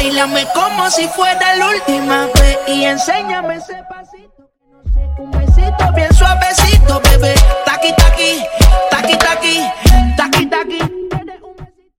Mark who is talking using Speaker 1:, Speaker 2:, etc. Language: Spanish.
Speaker 1: Bailame como si fuera la última vez y enséñame ese pasito. Que no sé, cómo.